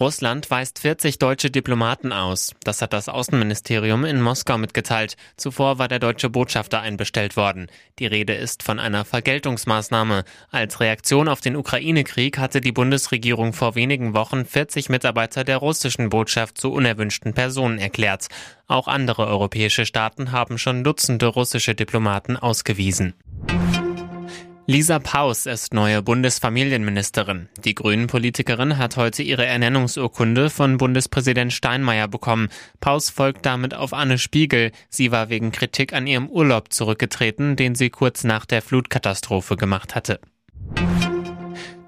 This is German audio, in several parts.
Russland weist 40 deutsche Diplomaten aus. Das hat das Außenministerium in Moskau mitgeteilt. Zuvor war der deutsche Botschafter einbestellt worden. Die Rede ist von einer Vergeltungsmaßnahme. Als Reaktion auf den Ukraine-Krieg hatte die Bundesregierung vor wenigen Wochen 40 Mitarbeiter der russischen Botschaft zu unerwünschten Personen erklärt. Auch andere europäische Staaten haben schon Dutzende russische Diplomaten ausgewiesen. Lisa Paus ist neue Bundesfamilienministerin. Die Grünen-Politikerin hat heute ihre Ernennungsurkunde von Bundespräsident Steinmeier bekommen. Paus folgt damit auf Anne Spiegel. Sie war wegen Kritik an ihrem Urlaub zurückgetreten, den sie kurz nach der Flutkatastrophe gemacht hatte.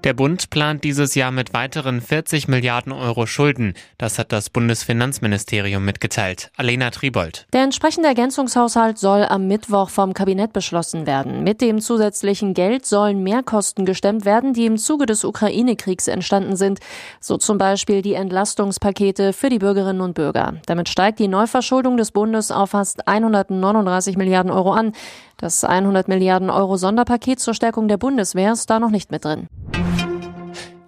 Der Bund plant dieses Jahr mit weiteren 40 Milliarden Euro Schulden. Das hat das Bundesfinanzministerium mitgeteilt. Alena Tribold. Der entsprechende Ergänzungshaushalt soll am Mittwoch vom Kabinett beschlossen werden. Mit dem zusätzlichen Geld sollen Mehrkosten gestemmt werden, die im Zuge des Ukraine-Kriegs entstanden sind. So zum Beispiel die Entlastungspakete für die Bürgerinnen und Bürger. Damit steigt die Neuverschuldung des Bundes auf fast 139 Milliarden Euro an. Das 100 Milliarden Euro Sonderpaket zur Stärkung der Bundeswehr ist da noch nicht mit drin.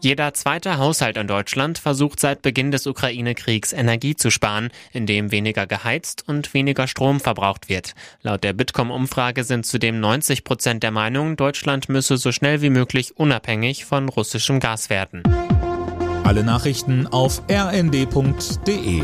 Jeder zweite Haushalt in Deutschland versucht seit Beginn des Ukraine-Kriegs Energie zu sparen, indem weniger geheizt und weniger Strom verbraucht wird. Laut der Bitkom-Umfrage sind zudem 90 Prozent der Meinung, Deutschland müsse so schnell wie möglich unabhängig von russischem Gas werden. Alle Nachrichten auf rnd.de